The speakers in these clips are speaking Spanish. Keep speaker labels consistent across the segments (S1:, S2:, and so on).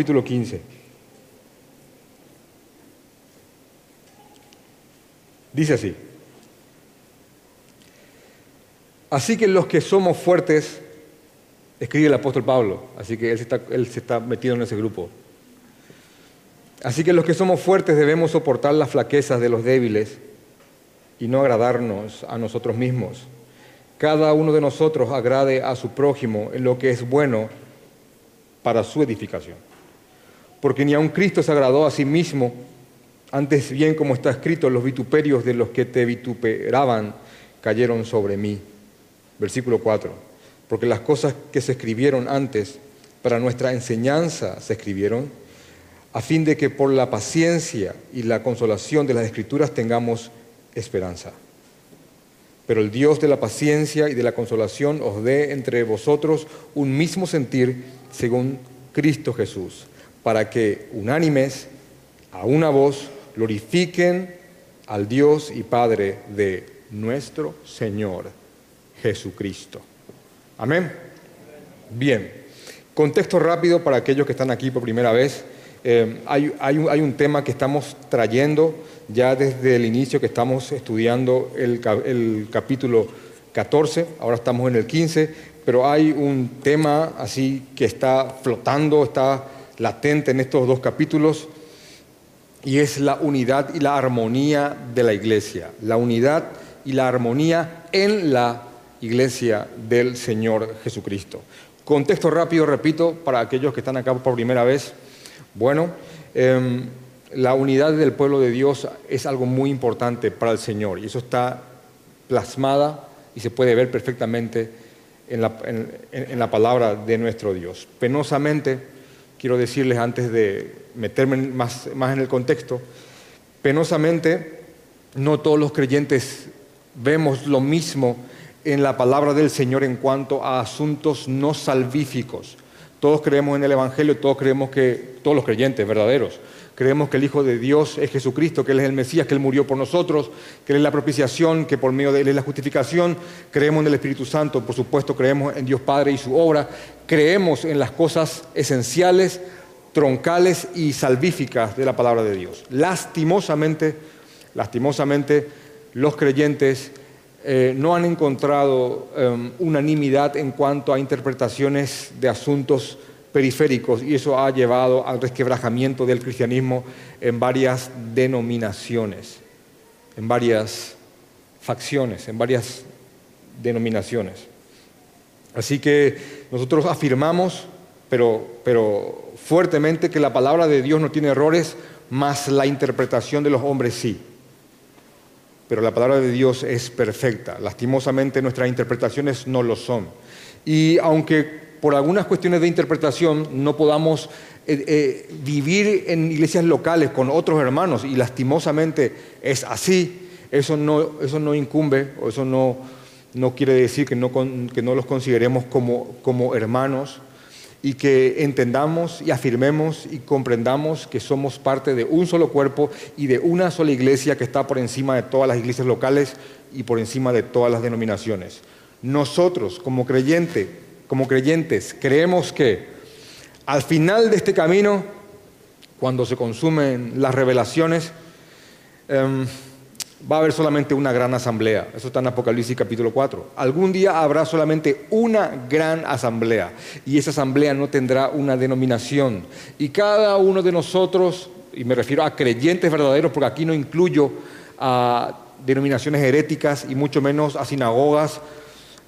S1: capítulo 15. Dice así. Así que los que somos fuertes, escribe el apóstol Pablo, así que él se está, él se está metido en ese grupo. Así que los que somos fuertes debemos soportar las flaquezas de los débiles y no agradarnos a nosotros mismos. Cada uno de nosotros agrade a su prójimo en lo que es bueno para su edificación. Porque ni aun Cristo se agradó a sí mismo, antes bien como está escrito, los vituperios de los que te vituperaban cayeron sobre mí. Versículo 4. Porque las cosas que se escribieron antes para nuestra enseñanza se escribieron a fin de que por la paciencia y la consolación de las escrituras tengamos esperanza. Pero el Dios de la paciencia y de la consolación os dé entre vosotros un mismo sentir según Cristo Jesús, para que unánimes a una voz glorifiquen al Dios y Padre de nuestro Señor Jesucristo. Amén. Bien, contexto rápido para aquellos que están aquí por primera vez. Eh, hay, un, tema que estamos trayendo ya desde el inicio que estamos estudiando el, el, capítulo 14, ahora estamos en el 15, pero hay un tema así que está flotando, está latente en estos dos capítulos, y es la unidad y la armonía de la iglesia, la unidad y la armonía en la iglesia del Señor Jesucristo. Contexto rápido, repito, para aquellos que están acá por primera vez. Bueno, em, la unidad del pueblo de Dios es algo muy importante para el Señor y eso está plasmada y se puede ver perfectamente en la, palabra de nuestro Dios. Penosamente, quiero decirles antes de meterme más, más en el contexto, penosamente no todos los creyentes vemos lo mismo en la palabra del Señor en cuanto a asuntos no salvíficos. Todos creemos en el Evangelio, todos creemos que, todos los creyentes verdaderos, creemos que el Hijo de Dios es Jesucristo, que Él es el Mesías, que Él murió por nosotros, que Él es la propiciación, que por medio de Él es la justificación. Creemos en el Espíritu Santo, por supuesto, creemos en Dios Padre y su obra. Creemos en las cosas esenciales, troncales y salvíficas de la palabra de Dios. Lastimosamente, lastimosamente, los creyentes eh, no han encontrado em, unanimidad en cuanto a interpretaciones de asuntos periféricos y eso ha llevado al resquebrajamiento del cristianismo en varias denominaciones, en varias facciones, en varias denominaciones. Así que nosotros afirmamos, pero, pero fuertemente, que la palabra de Dios no tiene errores, más la interpretación de los hombres sí pero la palabra de Dios es perfecta. Lastimosamente nuestras interpretaciones no lo son. Y aunque por algunas cuestiones de interpretación no podamos eh, eh, vivir en iglesias locales con otros hermanos, y lastimosamente es así, eso no, eso no incumbe, o eso no, no quiere decir que no, que no los consideremos como, como hermanos, y que entendamos y afirmemos y comprendamos que somos parte de un solo cuerpo y de una sola iglesia que está por encima de todas las iglesias locales y por encima de todas las denominaciones. Nosotros, como creyente, como creyentes, creemos que al final de este camino, cuando se consumen las revelaciones, em, va a haber solamente una gran asamblea. Eso está en Apocalipsis capítulo 4. Algún día habrá solamente una gran asamblea y esa asamblea no tendrá una denominación. Y cada uno de nosotros, y me refiero a creyentes verdaderos, porque aquí no incluyo a denominaciones heréticas y mucho menos a sinagogas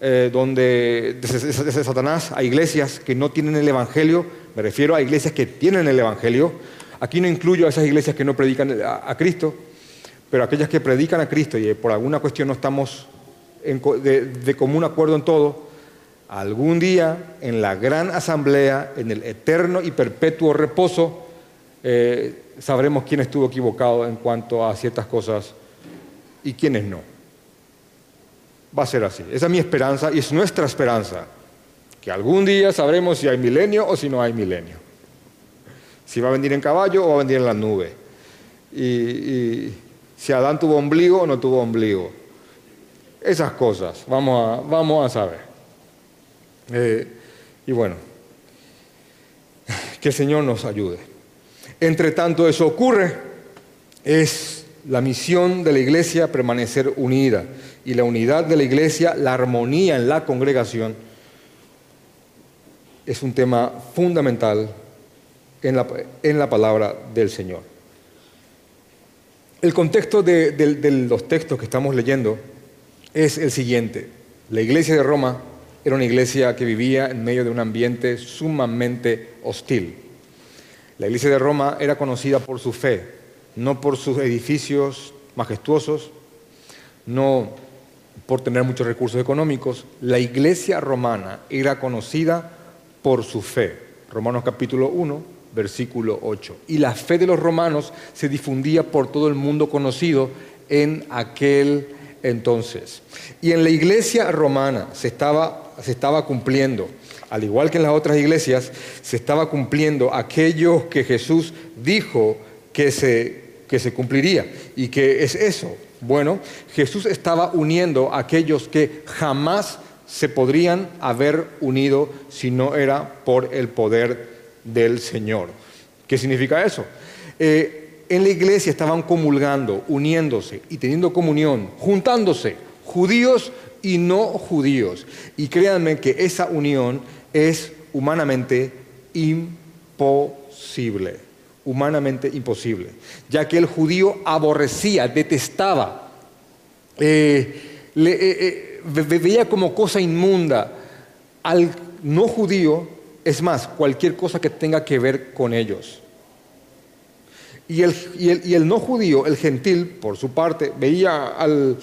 S1: eh, donde de, Satanás, a iglesias que no tienen el Evangelio, me refiero a iglesias que tienen el Evangelio. Aquí no incluyo a esas iglesias que no predican a Cristo pero aquellas que predican a Cristo y por alguna cuestión no estamos de, común acuerdo en todo, algún día en la gran asamblea, en el eterno y perpetuo reposo, eh, sabremos quién estuvo equivocado en cuanto a ciertas cosas y quiénes no. Va a ser así. Esa es mi esperanza y es nuestra esperanza. Que algún día sabremos si hay milenio o si no hay milenio. Si va a venir en caballo o va a venir en la nube. y, si Adán tuvo ombligo o no tuvo ombligo. Esas cosas, vamos a, vamos a saber. Eh, y bueno, Que el Señor nos ayude. Entre tanto eso ocurre, es la misión de la iglesia permanecer unida. Y la unidad de la iglesia, la armonía en la congregación, es un tema fundamental en la, en la palabra del Señor. El contexto de, los textos que estamos leyendo es el siguiente. La iglesia de Roma era una iglesia que vivía en medio de un ambiente sumamente hostil. La iglesia de Roma era conocida por su fe, no por sus edificios majestuosos, no por tener muchos recursos económicos. La iglesia romana era conocida por su fe. Romanos capítulo 1, versículo 8. Y la fe de los romanos se difundía por todo el mundo conocido en aquel entonces. Y en la iglesia romana se estaba, cumpliendo, al igual que en las otras iglesias, se estaba cumpliendo aquello que Jesús dijo que se, que se cumpliría. ¿Y que es eso? Bueno, Jesús estaba uniendo a aquellos que jamás se podrían haber unido si no era por el poder del Señor. ¿Qué significa eso? Eh, en la iglesia estaban comulgando, uniéndose y teniendo comunión, juntándose, judíos y no judíos. Y créanme que esa unión es humanamente imposible, humanamente imposible, ya que el judío aborrecía, detestaba, eh, eh, eh, veía como cosa inmunda al no judío, es más, cualquier cosa que tenga que ver con ellos. Y el, no judío, el gentil, por su parte, veía al,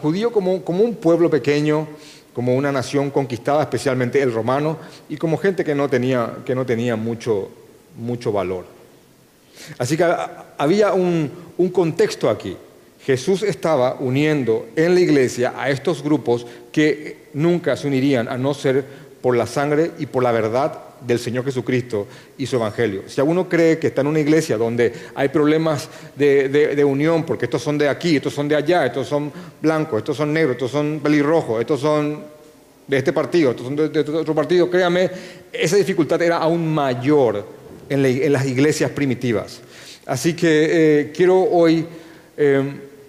S1: judío como, un pueblo pequeño, como una nación conquistada, especialmente el romano, y como gente que no tenía, que no tenía mucho, mucho valor. Así que había un, un contexto aquí. Jesús estaba uniendo en la iglesia a estos grupos que nunca se unirían a no ser por la sangre y por la verdad del Señor Jesucristo y su Evangelio. Si alguno cree que está en una iglesia donde hay problemas de, unión, porque estos son de aquí, estos son de allá, estos son blancos, estos son negros, estos son pelirrojos, estos son de este partido, estos son de, otro partido, créame, esa dificultad era aún mayor en, las iglesias primitivas. Así que eh, quiero hoy eh,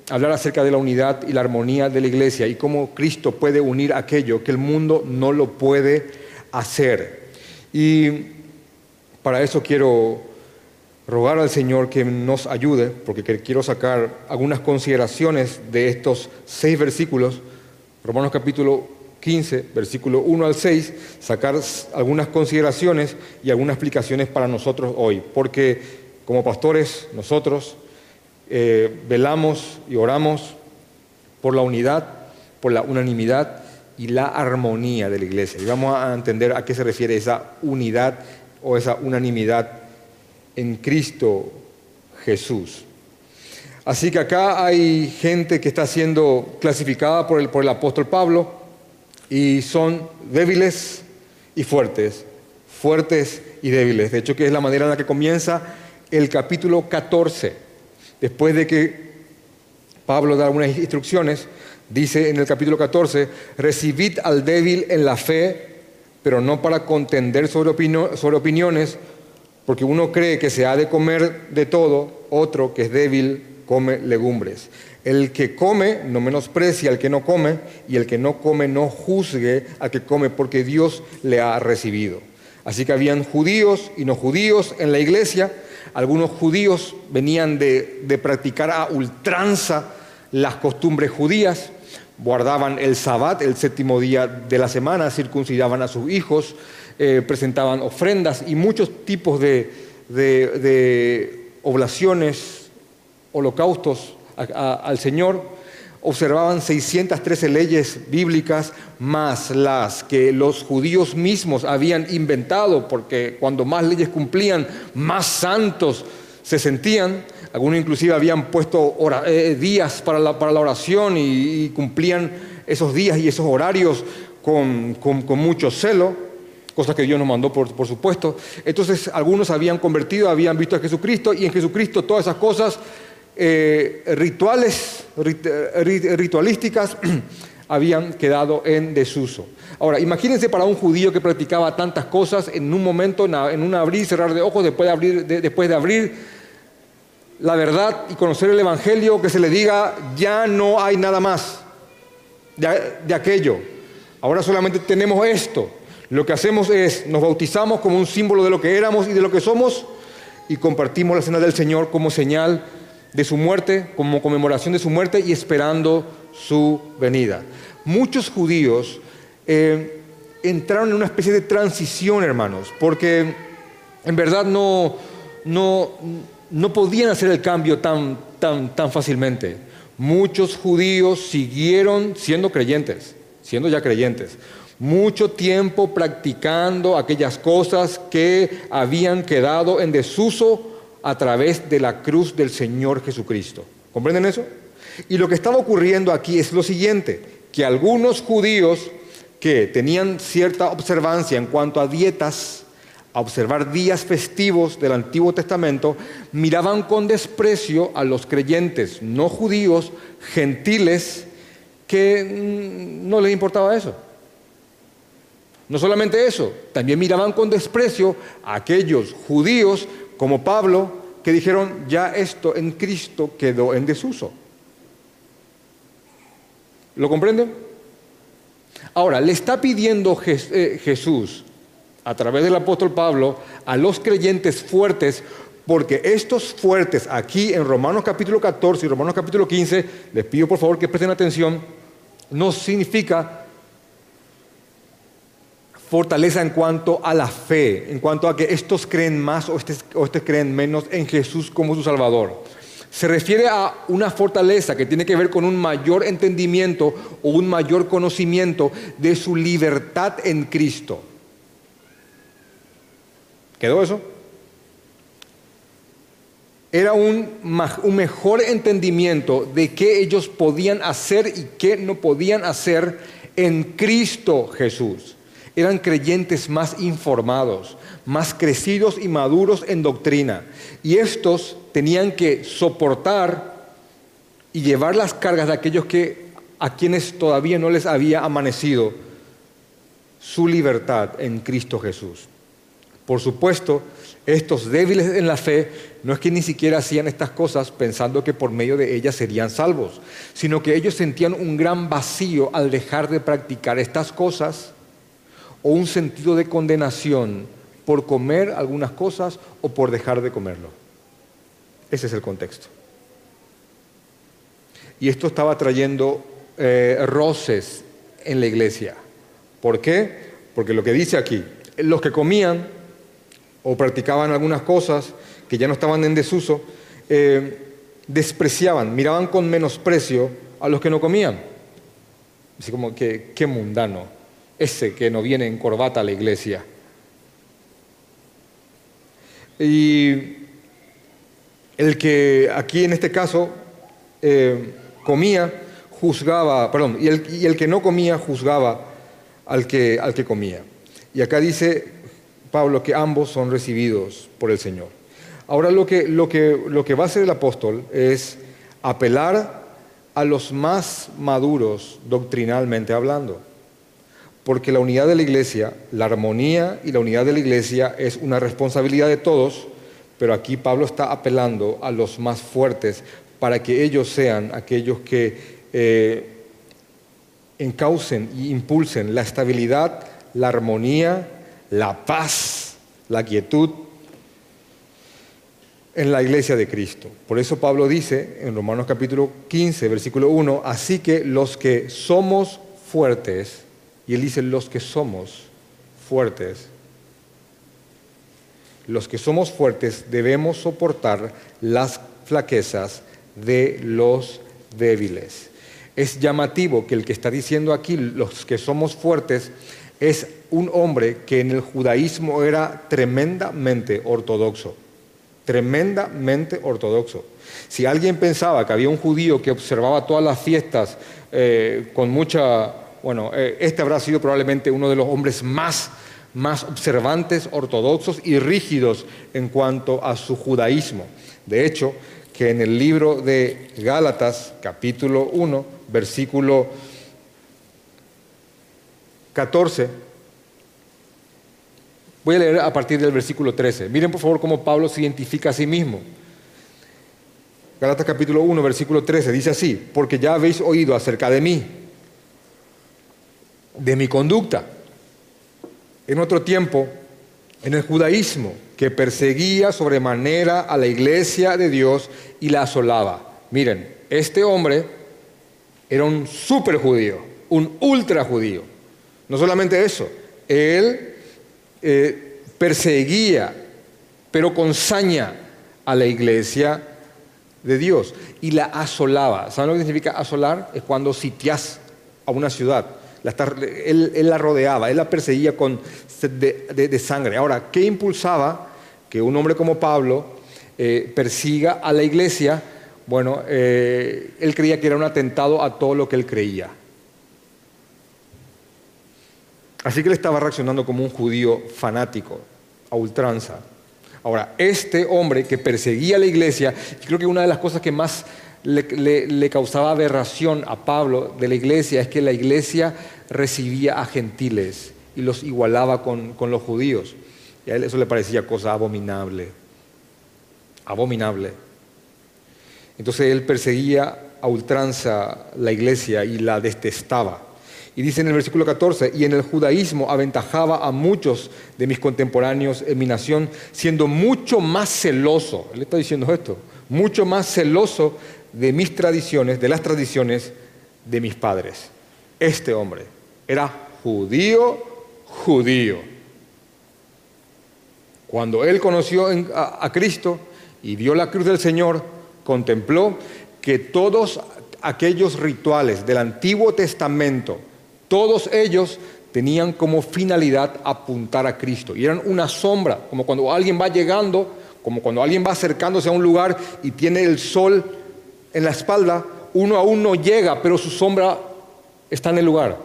S1: hablar acerca de la unidad y la armonía de la iglesia y cómo Cristo puede unir aquello que el mundo no lo puede hacer. Y para eso quiero rogar al Señor que nos ayude, porque quiero sacar algunas consideraciones de estos seis versículos, Romanos capítulo 15, versículo 1 al 6, sacar algunas consideraciones y algunas explicaciones para nosotros hoy, porque como pastores nosotros eh, velamos y oramos por la unidad, por la unanimidad y la armonía de la iglesia. Y vamos a entender a qué se refiere esa unidad o esa unanimidad en Cristo Jesús. Así que acá hay gente que está siendo clasificada por el, por el apóstol Pablo y son débiles y fuertes, fuertes y débiles. De hecho, que es la manera en la que comienza el capítulo 14, después de que Pablo da algunas instrucciones, Dice en el capítulo 14, recibid al débil en la fe, pero no para contender sobre, sobre opiniones, porque uno cree que se ha de comer de todo, otro que es débil come legumbres. El que come no menosprecia al que no come, y el que no come no juzgue al que come, porque Dios le ha recibido. Así que habían judíos y no judíos en la iglesia. Algunos judíos venían de, practicar a ultranza las costumbres judías guardaban el sabbat, el séptimo día de la semana, circuncidaban a sus hijos, eh, presentaban ofrendas y muchos tipos de, oblaciones, holocaustos al Señor. Observaban 613 leyes bíblicas más las que los judíos mismos habían inventado, porque cuando más leyes cumplían, más santos se sentían. Algunos inclusive habían puesto eh, días para la, oración y, cumplían esos días y esos horarios con, mucho celo, cosa que Dios nos mandó por, supuesto. Entonces algunos habían convertido, habían visto a Jesucristo y en Jesucristo todas esas cosas eh, rituales, ritualísticas, habían quedado en desuso. Ahora, imagínense para un judío que practicaba tantas cosas en un momento, en un abrir y cerrar de ojos, después de abrir, después de abrir la verdad y conocer el Evangelio, que se le diga, ya no hay nada más de, aquello. Ahora solamente tenemos esto. Lo que hacemos es, nos bautizamos como un símbolo de lo que éramos y de lo que somos y compartimos la cena del Señor como señal de su muerte, como conmemoración de su muerte y esperando su venida. Muchos judíos eh, entraron en una especie de transición, hermanos, porque en verdad no, no, no podían hacer el cambio tan, tan, tan fácilmente. Muchos judíos siguieron siendo creyentes, siendo ya creyentes, mucho tiempo practicando aquellas cosas que habían quedado en desuso a través de la cruz del Señor Jesucristo. ¿Comprenden eso? Y lo que estaba ocurriendo aquí es lo siguiente, que algunos judíos que tenían cierta observancia en cuanto a dietas, a observar días festivos del Antiguo Testamento, miraban con desprecio a los creyentes no judíos, gentiles, que mm, no les importaba eso. No solamente eso, también miraban con desprecio a aquellos judíos como Pablo que dijeron, ya esto en Cristo quedó en desuso. ¿Lo comprenden? Ahora, le está pidiendo eh, Jesús a través del apóstol Pablo a los creyentes fuertes, porque estos fuertes aquí en Romanos capítulo 14 y Romanos capítulo 15, les pido por favor que presten atención, no significa fortaleza en cuanto a la fe, en cuanto a que estos creen más o estos, creen menos en Jesús como su Salvador. Se refiere a una fortaleza que tiene que ver con un mayor entendimiento o un mayor conocimiento de su libertad en Cristo. ¿Quedó eso? Era un, mejor entendimiento de qué ellos podían hacer y qué no podían hacer en Cristo Jesús. Eran creyentes más informados, más crecidos y maduros en doctrina. Y estos tenían que soportar y llevar las cargas de aquellos que a quienes todavía no les había amanecido su libertad en Cristo Jesús. Por supuesto, estos débiles en la fe no es que ni siquiera hacían estas cosas pensando que por medio de ellas serían salvos, sino que ellos sentían un gran vacío al dejar de practicar estas cosas o un sentido de condenación por comer algunas cosas o por dejar de comerlo. Ese es el contexto. Y esto estaba trayendo eh, roces en la iglesia. ¿Por qué? Porque lo que dice aquí, los que comían o practicaban algunas cosas que ya no estaban en desuso, eh, despreciaban, miraban con menosprecio a los que no comían. Así como que qué mundano, ese que no viene en corbata a la iglesia. Y el que aquí en este caso eh, comía, juzgaba, perdón, y el, y el, que no comía juzgaba al que, al que comía. Y acá dice Pablo que ambos son recibidos por el Señor. Ahora lo que, lo que, lo que va a hacer el apóstol es apelar a los más maduros doctrinalmente hablando, porque la unidad de la iglesia, la armonía y la unidad de la iglesia es una responsabilidad de todos, pero aquí Pablo está apelando a los más fuertes para que ellos sean aquellos que eh, encaucen y impulsen la estabilidad, la armonía, la paz, la quietud en la iglesia de Cristo. Por eso Pablo dice en Romanos capítulo 15, versículo 1, así que los que somos fuertes, y él dice los que somos fuertes, los que somos fuertes debemos soportar las flaquezas de los débiles. Es llamativo que el que está diciendo aquí, los que somos fuertes, es un hombre que en el judaísmo era tremendamente ortodoxo, tremendamente ortodoxo. Si alguien pensaba que había un judío que observaba todas las fiestas eh, con mucha, bueno, eh, este habrá sido probablemente uno de los hombres más, más observantes, ortodoxos y rígidos en cuanto a su judaísmo. De hecho, que en el libro de Gálatas, capítulo 1, versículo 14, voy a leer a partir del versículo 13. Miren por favor cómo Pablo se identifica a sí mismo. Galatas capítulo 1, versículo 13, dice así, porque ya habéis oído acerca de mí, de mi conducta. En otro tiempo, en el judaísmo, que perseguía sobremanera a la iglesia de Dios y la asolaba. Miren, este hombre era un super judío, un ultra judío. No solamente eso, él eh, perseguía, pero con saña a la iglesia de Dios y la asolaba. ¿Saben lo que significa asolar? Es cuando sitias a una ciudad. Él, la rodeaba, él la perseguía con de, sangre. Ahora, ¿qué impulsaba que un hombre como Pablo eh, persiga a la iglesia? Bueno, eh, él creía que era un atentado a todo lo que él creía. Así que él estaba reaccionando como un judío fanático, a ultranza. Ahora, este hombre que perseguía a la iglesia, creo que una de las cosas que más le, causaba aberración a Pablo de la iglesia es que la iglesia recibía a gentiles y los igualaba con, con los judíos. Y a él eso le parecía cosa abominable, abominable. Entonces él perseguía a ultranza la iglesia y la detestaba. Y dice en el versículo 14, y en el judaísmo aventajaba a muchos de mis contemporáneos en mi nación, siendo mucho más celoso, él está diciendo esto, mucho más celoso de mis tradiciones, de las tradiciones de mis padres. Este hombre era judío, judío. Cuando él conoció a Cristo y vio la cruz del Señor, contempló que todos aquellos rituales del Antiguo Testamento, todos ellos tenían como finalidad apuntar a Cristo y eran una sombra, como cuando alguien va llegando, como cuando alguien va acercándose a un lugar y tiene el sol en la espalda, uno aún no llega, pero su sombra está en el lugar.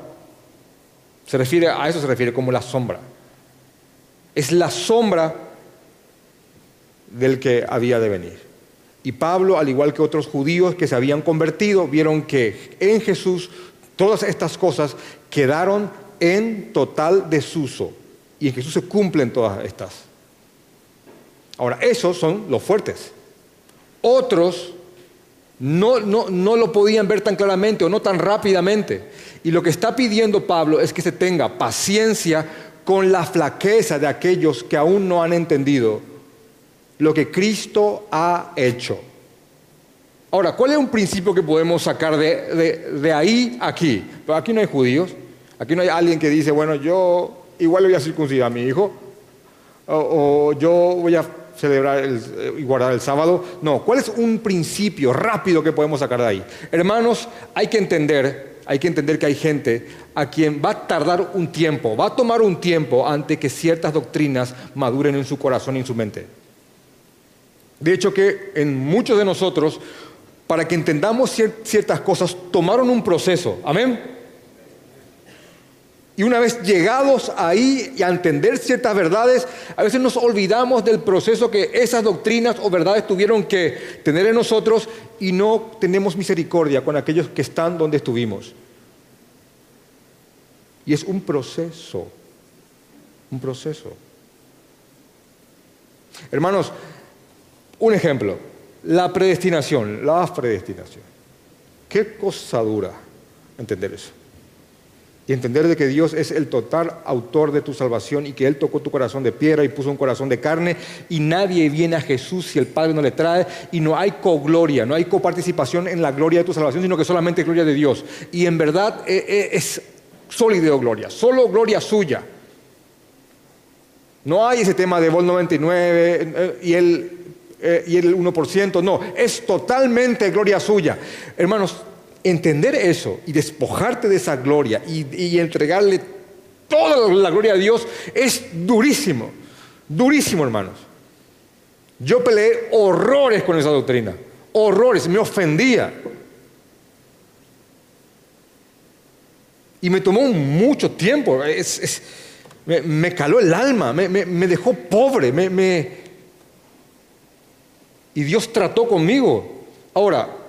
S1: Se refiere a eso se refiere como la sombra. Es la sombra del que había de venir. Y Pablo, al igual que otros judíos que se habían convertido, vieron que en Jesús Todas estas cosas quedaron en total desuso y en Jesús se cumplen todas estas. Ahora, esos son los fuertes. Otros no, no, lo podían ver tan claramente o no tan rápidamente. Y lo que está pidiendo Pablo es que se tenga paciencia con la flaqueza de aquellos que aún no han entendido lo que Cristo ha hecho. Ahora, ¿cuál es un principio que podemos sacar de, ahí a aquí? aquí no hay judíos, aquí no hay alguien que dice, bueno, yo igual voy a circuncidar a mi hijo, o, yo voy a celebrar y guardar el sábado. No, ¿cuál es un principio rápido que podemos sacar de ahí? Hermanos, hay que entender, hay que entender que hay gente a quien va a tardar un tiempo, va a tomar un tiempo antes que ciertas doctrinas maduren en su corazón y en su mente. De hecho que en muchos de nosotros para que entendamos ciertas cosas, tomaron un proceso. Amén. Y una vez llegados ahí y a entender ciertas verdades, a veces nos olvidamos del proceso que esas doctrinas o verdades tuvieron que tener en nosotros y no tenemos misericordia con aquellos que están donde estuvimos. Y es un proceso, un proceso. Hermanos, un ejemplo. La predestinación, la predestinación. Qué cosa dura entender eso. Y entender de que Dios es el total autor de tu salvación y que Él tocó tu corazón de piedra y puso un corazón de carne y nadie viene a Jesús si el Padre no le trae y no hay cogloria, no hay coparticipación en la gloria de tu salvación, sino que solamente gloria de Dios. Y en verdad eh, eh, es sólido gloria, solo gloria suya. No hay ese tema de Vol 99 eh, y eh, y el 1%, no, es totalmente gloria suya. Hermanos, entender eso y despojarte de esa gloria y, entregarle toda la gloria a Dios es durísimo, durísimo hermanos. Yo peleé horrores con esa doctrina, horrores, me ofendía. Y me tomó mucho tiempo, me, caló el alma, me, dejó pobre, y Dios trató conmigo. Ahora,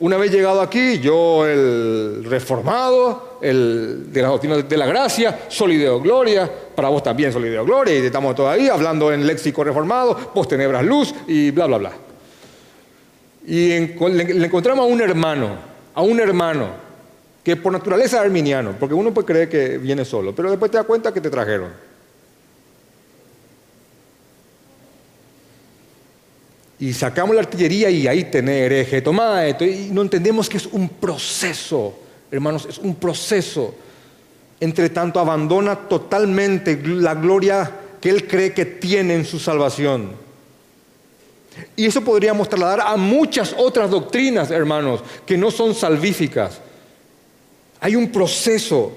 S1: Una vez llegado aquí, yo, el reformado, el de la doctrina de la gracia, solideo gloria, para vos también solideo gloria, y estamos todavía hablando en léxico reformado, vos tenebras luz y bla, bla, bla. Y le, encontramos a un hermano, a un hermano, que por naturaleza es arminiano, porque uno puede creer que viene solo, pero después te das cuenta que te trajeron. Y sacamos la artillería y ahí tenés hereje, toma esto. Y no entendemos que es un proceso, hermanos, es un proceso. Entre tanto, abandona totalmente la gloria que él cree que tiene en su salvación. Y eso podríamos trasladar a muchas otras doctrinas, hermanos, que no son salvíficas. Hay un proceso.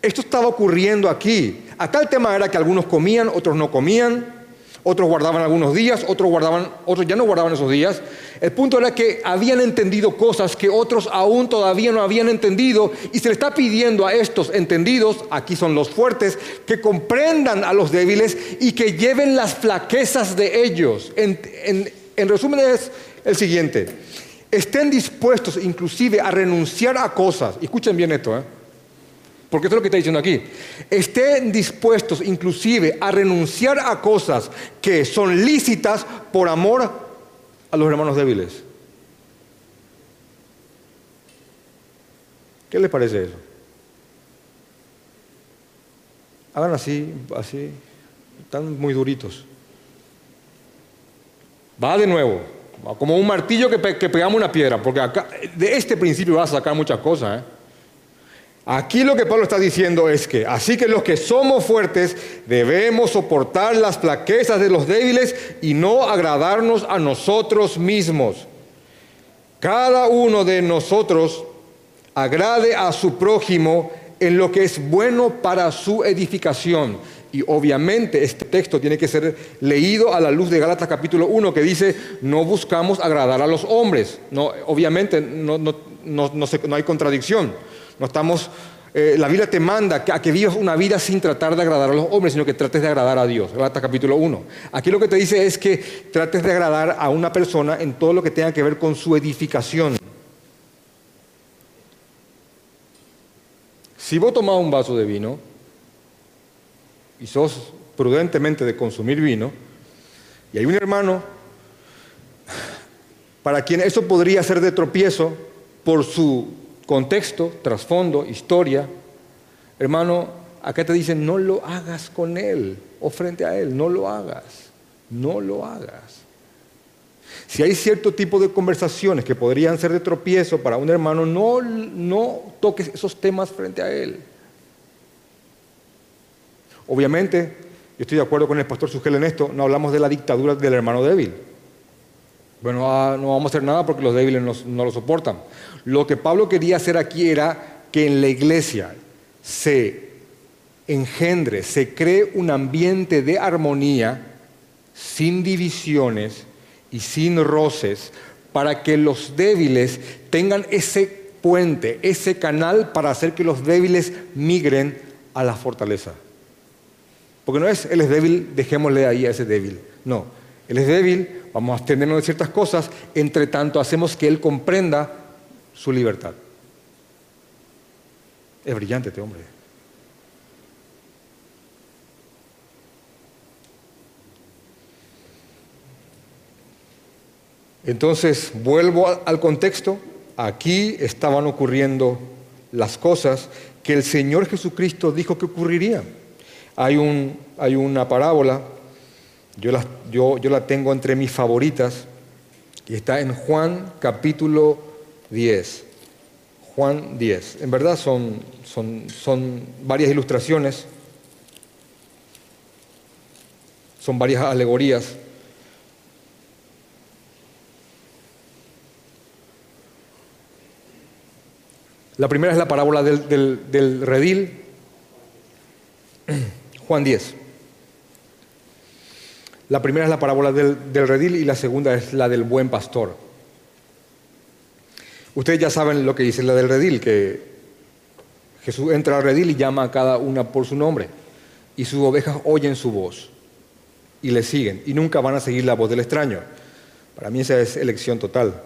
S1: Esto estaba ocurriendo aquí. Acá el tema era que algunos comían, otros no comían otros guardaban algunos días, otros, guardaban, otros ya no guardaban esos días. El punto era que habían entendido cosas que otros aún todavía no habían entendido y se le está pidiendo a estos entendidos, aquí son los fuertes, que comprendan a los débiles y que lleven las flaquezas de ellos. En, en resumen es el siguiente, estén dispuestos inclusive a renunciar a cosas, escuchen bien esto, ¿eh? Porque esto es lo que está diciendo aquí. Estén dispuestos inclusive a renunciar a cosas que son lícitas por amor a los hermanos débiles. ¿Qué les parece eso? Hagan así, así. Están muy duritos. Va de nuevo. Como un martillo que, que pegamos una piedra. Porque acá, de este principio vas a sacar muchas cosas. ¿eh? Aquí lo que Pablo está diciendo es que, así que los que somos fuertes debemos soportar las flaquezas de los débiles y no agradarnos a nosotros mismos. Cada uno de nosotros agrade a su prójimo en lo que es bueno para su edificación. Y obviamente este texto tiene que ser leído a la luz de Gálatas capítulo 1 que dice, no buscamos agradar a los hombres. No, obviamente no, no, no hay contradicción. No estamos, eh, la Biblia te manda a que vivas una vida sin tratar de agradar a los hombres, sino que trates de agradar a Dios. Gálatas capítulo 1. Aquí lo que te dice es que trates de agradar a una persona en todo lo que tenga que ver con su edificación. Si vos tomás un vaso de vino y sos prudentemente de consumir vino, y hay un hermano para quien eso podría ser de tropiezo por su contexto, trasfondo, historia, hermano, acá te dicen, no lo hagas con él o frente a él, no lo hagas, no lo hagas. Si hay cierto tipo de conversaciones que podrían ser de tropiezo para un hermano, no, no toques esos temas frente a él. Obviamente, yo estoy de acuerdo con el pastor Sugel en esto, no hablamos de la dictadura del hermano débil. Bueno, ah, no vamos a hacer nada porque los débiles no, lo soportan. Lo que Pablo quería hacer aquí era que en la iglesia se engendre, se cree un ambiente de armonía, sin divisiones y sin roces, para que los débiles tengan ese puente, ese canal para hacer que los débiles migren a la fortaleza. Porque no es, él es débil, dejémosle ahí a ese débil. No, él es débil, vamos a abstenernos de ciertas cosas, entre tanto hacemos que Él comprenda su libertad. Es brillante este hombre. Entonces, vuelvo al contexto. Aquí estaban ocurriendo las cosas que el Señor Jesucristo dijo que ocurrirían. Hay, un, hay una parábola yo la, yo, la tengo entre mis favoritas y está en Juan capítulo 10. Juan 10. En verdad son, son, son varias ilustraciones, son varias alegorías. La primera es la parábola del, del, del redil, Juan 10. La primera es la parábola del, redil y la segunda es la del buen pastor. Ustedes ya saben lo que dice la del redil, que Jesús entra al redil y llama a cada una por su nombre. Y sus ovejas oyen su voz y le siguen. Y nunca van a seguir la voz del extraño. Para mí esa es elección total.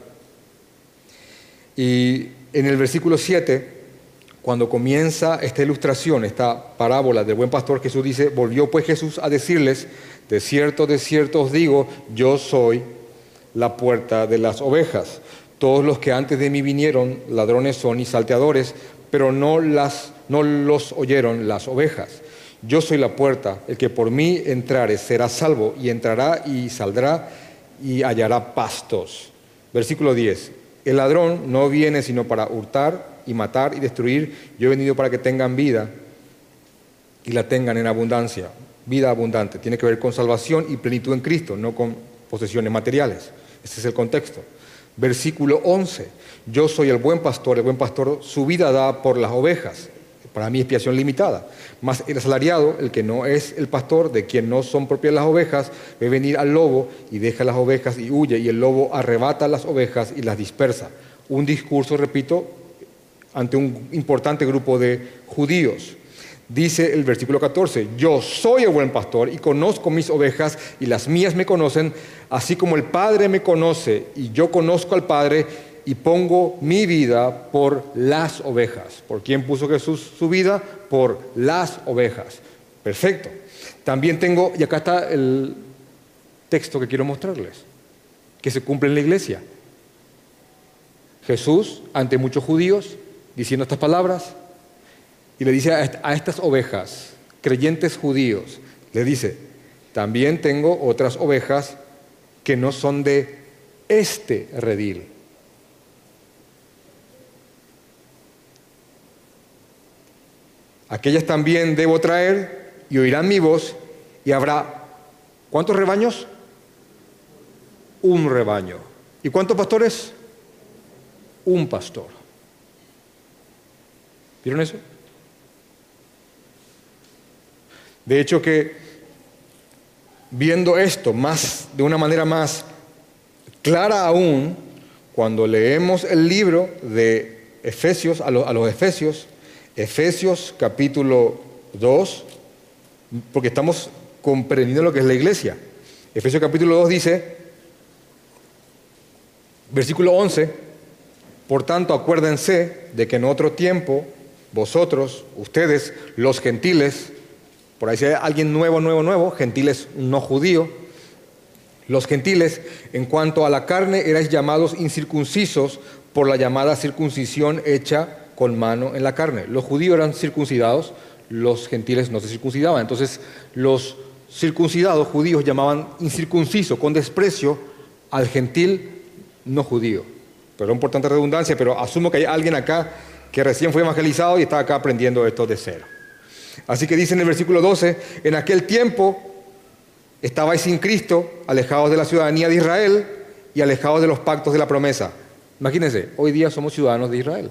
S1: Y en el versículo 7, cuando comienza esta ilustración, esta parábola del buen pastor, Jesús dice, volvió pues Jesús a decirles, de cierto, de cierto os digo, yo soy la puerta de las ovejas. Todos los que antes de mí vinieron, ladrones son y salteadores, pero no, las, no los oyeron las ovejas. Yo soy la puerta, el que por mí entrare será salvo y entrará y saldrá y hallará pastos. Versículo 10. El ladrón no viene sino para hurtar y matar y destruir. Yo he venido para que tengan vida y la tengan en abundancia. Vida abundante. Tiene que ver con salvación y plenitud en Cristo, no con posesiones materiales. Ese es el contexto. Versículo 11. Yo soy el buen pastor, el buen pastor su vida da por las ovejas. Para mí expiación limitada. Mas el asalariado, el que no es el pastor, de quien no son propias las ovejas, ve venir al lobo y deja las ovejas y huye, y el lobo arrebata las ovejas y las dispersa. Un discurso, repito, ante un importante grupo de judíos. Dice el versículo 14, yo soy el buen pastor y conozco mis ovejas y las mías me conocen, así como el Padre me conoce y yo conozco al Padre y pongo mi vida por las ovejas. ¿Por quién puso Jesús su vida? Por las ovejas. Perfecto. También tengo, y acá está el texto que quiero mostrarles, que se cumple en la iglesia. Jesús, ante muchos judíos, diciendo estas palabras, y le dice a estas ovejas, creyentes judíos, le dice, también tengo otras ovejas que no son de este redil. Aquellas también debo traer y oirán mi voz y habrá, ¿cuántos rebaños? Un rebaño. ¿Y cuántos pastores? Un pastor. ¿Vieron eso? De hecho que viendo esto más de una manera más clara aún, cuando leemos el libro de Efesios, a, a los Efesios, Efesios capítulo 2, porque estamos comprendiendo lo que es la iglesia. Efesios capítulo 2 dice, versículo 11, por tanto acuérdense de que en otro tiempo vosotros, ustedes, los gentiles, por ahí si hay alguien nuevo, nuevo, nuevo, gentiles no judío, los gentiles, en cuanto a la carne, erais llamados incircuncisos por la llamada circuncisión hecha con mano en la carne. Los judíos eran circuncidados, los gentiles no se circuncidaban. Entonces, los circuncidados judíos llamaban incircunciso, con desprecio, al gentil no judío. Pero importante redundancia, pero asumo que hay alguien acá que recién fue evangelizado y está acá aprendiendo esto de cero. Así que dice en el versículo 12, en aquel tiempo estabais sin Cristo, alejados de la ciudadanía de Israel y alejados de los pactos de la promesa. Imagínense, hoy día somos ciudadanos de Israel,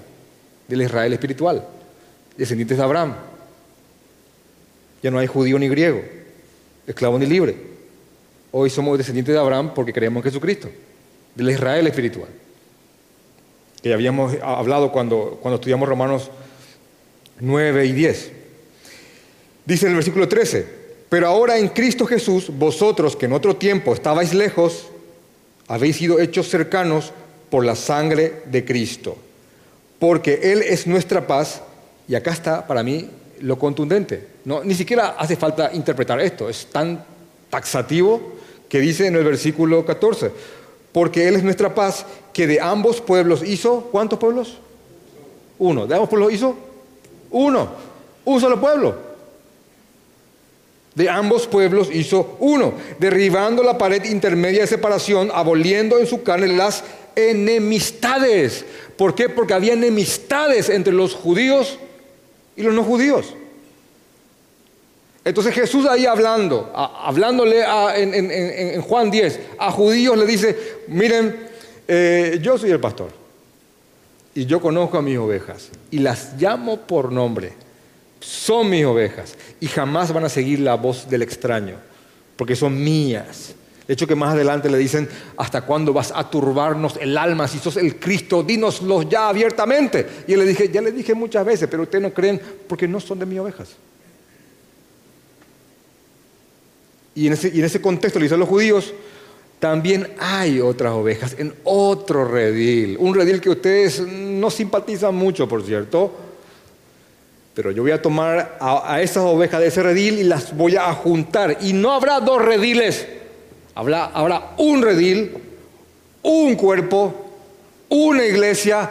S1: del Israel espiritual, descendientes de Abraham. Ya no hay judío ni griego, esclavo ni libre. Hoy somos descendientes de Abraham porque creemos en Jesucristo, del Israel espiritual que habíamos hablado cuando, cuando estudiamos Romanos 9 y 10. Dice en el versículo 13, pero ahora en Cristo Jesús, vosotros que en otro tiempo estabais lejos, habéis sido hechos cercanos por la sangre de Cristo, porque Él es nuestra paz, y acá está para mí lo contundente. No, ni siquiera hace falta interpretar esto, es tan taxativo que dice en el versículo 14, porque Él es nuestra paz que de ambos pueblos hizo, ¿cuántos pueblos? Uno. ¿De ambos pueblos hizo? Uno. Un solo pueblo. De ambos pueblos hizo uno, derribando la pared intermedia de separación, aboliendo en su carne las enemistades. ¿Por qué? Porque había enemistades entre los judíos y los no judíos. Entonces Jesús ahí hablando, hablándole en, en Juan 10, a judíos le dice, miren, eh, yo soy el pastor y yo conozco a mis ovejas y las llamo por nombre. Son mis ovejas y jamás van a seguir la voz del extraño porque son mías. De hecho que más adelante le dicen, ¿hasta cuándo vas a turbarnos el alma si sos el Cristo? Dínoslo ya abiertamente. Y él le dije, ya le dije muchas veces, pero ustedes no creen porque no son de mis ovejas. Y en ese, y en ese contexto le dicen los judíos, también hay otras ovejas en otro redil. Un redil que ustedes no simpatizan mucho, por cierto. Pero yo voy a tomar a, esas ovejas de ese redil y las voy a juntar. Y no habrá dos rediles. Habrá, habrá un redil, un cuerpo, una iglesia,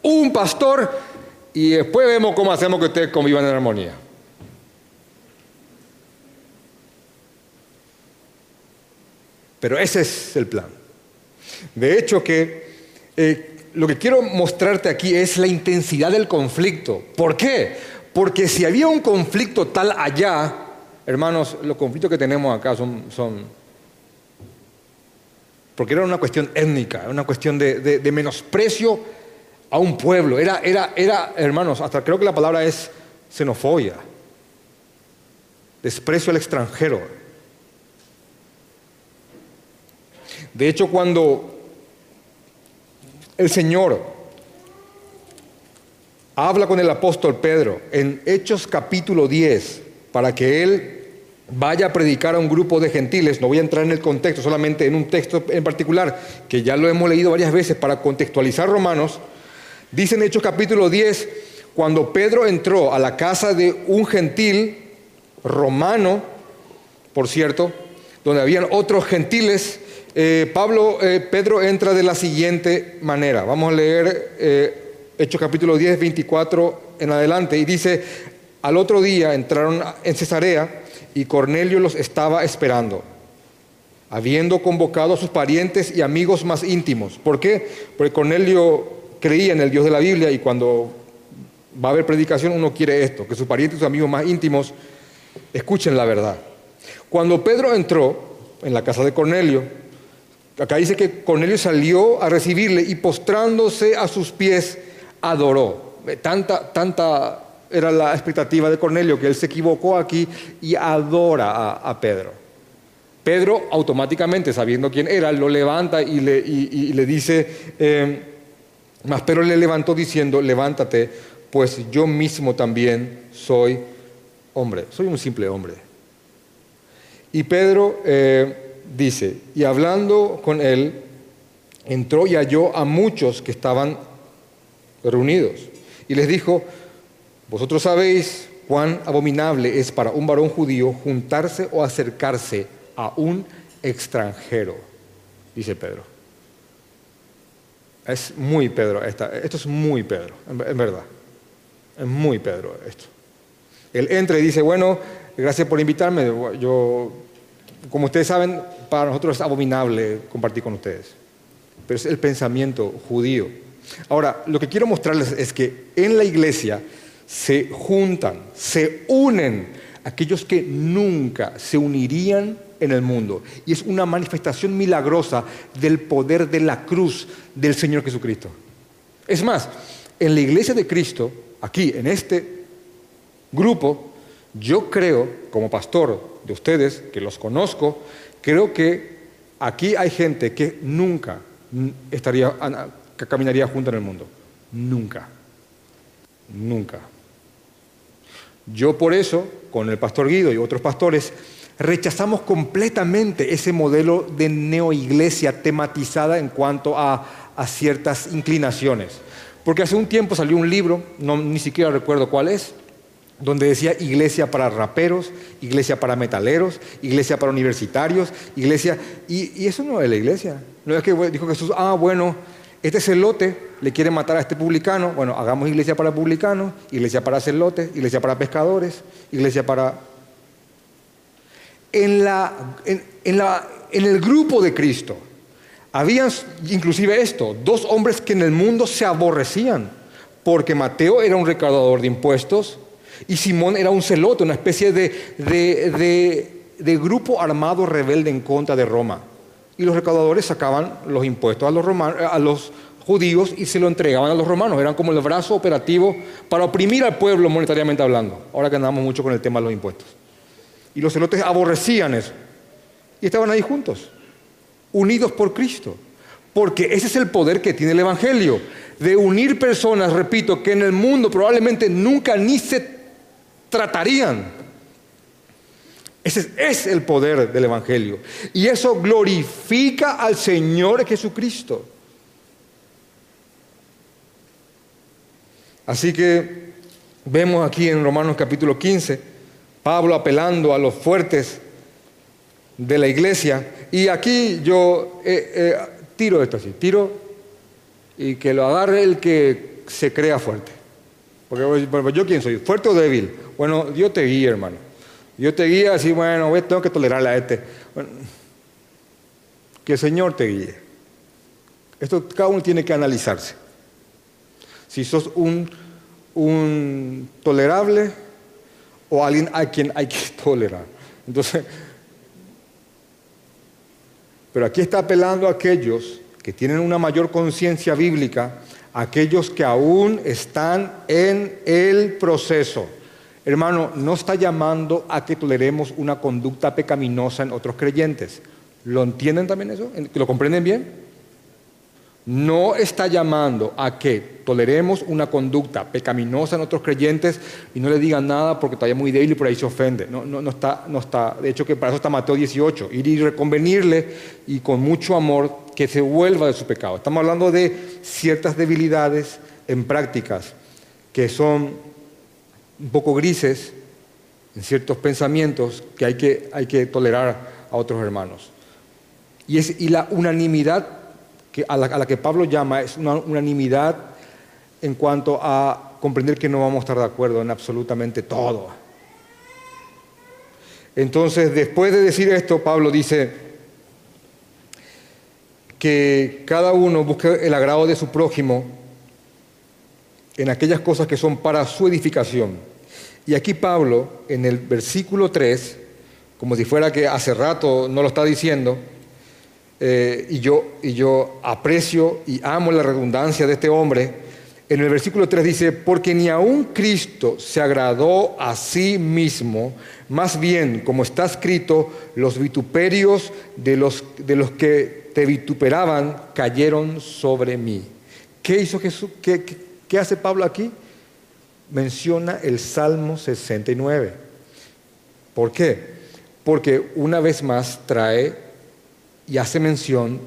S1: un pastor. Y después vemos cómo hacemos que ustedes convivan en armonía. Pero ese es el plan. De hecho que eh, lo que quiero mostrarte aquí es la intensidad del conflicto. ¿Por qué? Porque si había un conflicto tal allá, hermanos, los conflictos que tenemos acá son... son porque era una cuestión étnica, una cuestión de, menosprecio a un pueblo. Era, era, era, hermanos, hasta creo que la palabra es xenofobia, desprecio al extranjero. De hecho, cuando el Señor habla con el apóstol Pedro en Hechos capítulo 10 para que él vaya a predicar a un grupo de gentiles, no voy a entrar en el contexto, solamente en un texto en particular, que ya lo hemos leído varias veces para contextualizar Romanos, dice en Hechos capítulo 10, cuando Pedro entró a la casa de un gentil romano, por cierto, donde habían otros gentiles, eh, Pablo, eh, Pedro entra de la siguiente manera. Vamos a leer eh, Hechos capítulo 10, 24 en adelante. Y dice, al otro día entraron en Cesarea y Cornelio los estaba esperando, habiendo convocado a sus parientes y amigos más íntimos. ¿Por qué? Porque Cornelio creía en el Dios de la Biblia y cuando va a haber predicación uno quiere esto, que sus parientes y sus amigos más íntimos escuchen la verdad. Cuando Pedro entró en la casa de Cornelio, Acá dice que Cornelio salió a recibirle y postrándose a sus pies adoró. Tanta, tanta era la expectativa de Cornelio que él se equivocó aquí y adora a, Pedro. Pedro automáticamente, sabiendo quién era, lo levanta y le, le dice, eh, Pedro le levantó diciendo, levántate, pues yo mismo también soy hombre, soy un simple hombre. Y Pedro... Eh, dice, y hablando con él, entró y halló a muchos que estaban reunidos. Y les dijo, vosotros sabéis cuán abominable es para un varón judío juntarse o acercarse a un extranjero, dice Pedro. Es muy Pedro, esto es muy Pedro, en verdad. Es muy Pedro esto. Él entra y dice, bueno, gracias por invitarme, yo como ustedes saben, para nosotros es abominable compartir con ustedes, pero es el pensamiento judío. Ahora, lo que quiero mostrarles es que en la iglesia se juntan, se unen aquellos que nunca se unirían en el mundo. Y es una manifestación milagrosa del poder de la cruz del Señor Jesucristo. Es más, en la iglesia de Cristo, aquí, en este grupo, yo creo, como pastor de ustedes, que los conozco, creo que aquí hay gente que nunca estaría, que caminaría junto en el mundo. Nunca. Nunca. Yo por eso, con el pastor Guido y otros pastores, rechazamos completamente ese modelo de neoiglesia tematizada en cuanto a, a ciertas inclinaciones. Porque hace un tiempo salió un libro, no, ni siquiera recuerdo cuál es, donde decía iglesia para raperos, iglesia para metaleros, iglesia para universitarios, iglesia... Y, eso no es la iglesia. No es que dijo Jesús, ah, bueno, este celote le quiere matar a este publicano, bueno, hagamos iglesia para publicanos, iglesia para celotes, iglesia para pescadores, iglesia para... En, la, en, la, en el grupo de Cristo había inclusive esto, dos hombres que en el mundo se aborrecían, porque Mateo era un recaudador de impuestos, y Simón era un celote, una especie de, grupo armado rebelde en contra de Roma. Y los recaudadores sacaban los impuestos a los, a los judíos y se lo entregaban a los romanos. Eran como el brazo operativo para oprimir al pueblo monetariamente hablando. Ahora que andamos mucho con el tema de los impuestos. Y los celotes aborrecían eso. Y estaban ahí juntos, unidos por Cristo. Porque ese es el poder que tiene el Evangelio, de unir personas, repito, que en el mundo probablemente nunca ni se tratarían. Ese es el poder del Evangelio. Y eso glorifica al Señor Jesucristo. Así que vemos aquí en Romanos capítulo 15, Pablo apelando a los fuertes de la iglesia. Y aquí yo eh, eh, tiro esto así, tiro y que lo agarre el que se crea fuerte. Porque yo quién soy, fuerte o débil. Bueno, Dios te guía, hermano. Dios te guía así, bueno, tengo que tolerarle a este. que el Señor te guíe. Esto cada uno tiene que analizarse. Si sos un, un tolerable o alguien a quien hay que tolerar. Entonces, pero aquí está apelando a aquellos que tienen una mayor conciencia bíblica, aquellos que aún están en el proceso. Hermano, no está llamando a que toleremos una conducta pecaminosa en otros creyentes. ¿Lo entienden también eso? ¿Lo comprenden bien? no está llamando a que toleremos una conducta pecaminosa en otros creyentes y no le digan nada porque todavía es muy débil y por ahí se ofende. No, no, está, no está, de hecho que para eso está Mateo 18, ir y reconvenirle y con mucho amor que se vuelva de su pecado. Estamos hablando de ciertas debilidades en prácticas que son un poco grises en ciertos pensamientos que hay que, hay que tolerar a otros hermanos. Y, la unanimidad a, la, que Pablo llama es una unanimidad en cuanto a comprender que no vamos a estar de acuerdo en absolutamente todo. Entonces, después de decir esto, Pablo dice que cada uno busque el agrado de su prójimo en aquellas cosas que son para su edificación. Y aquí Pablo, en el versículo 3, como si fuera que hace rato no lo está diciendo, eh, y, yo, y yo aprecio y amo la redundancia de este hombre, en el versículo 3 dice, porque ni aun Cristo se agradó a sí mismo, más bien, como está escrito, los vituperios de los, de los que te vituperaban cayeron sobre mí. ¿Qué hizo Jesús? ¿Qué, hace Pablo aquí? Menciona el Salmo 69. ¿Por qué? Porque una vez más trae y hace mención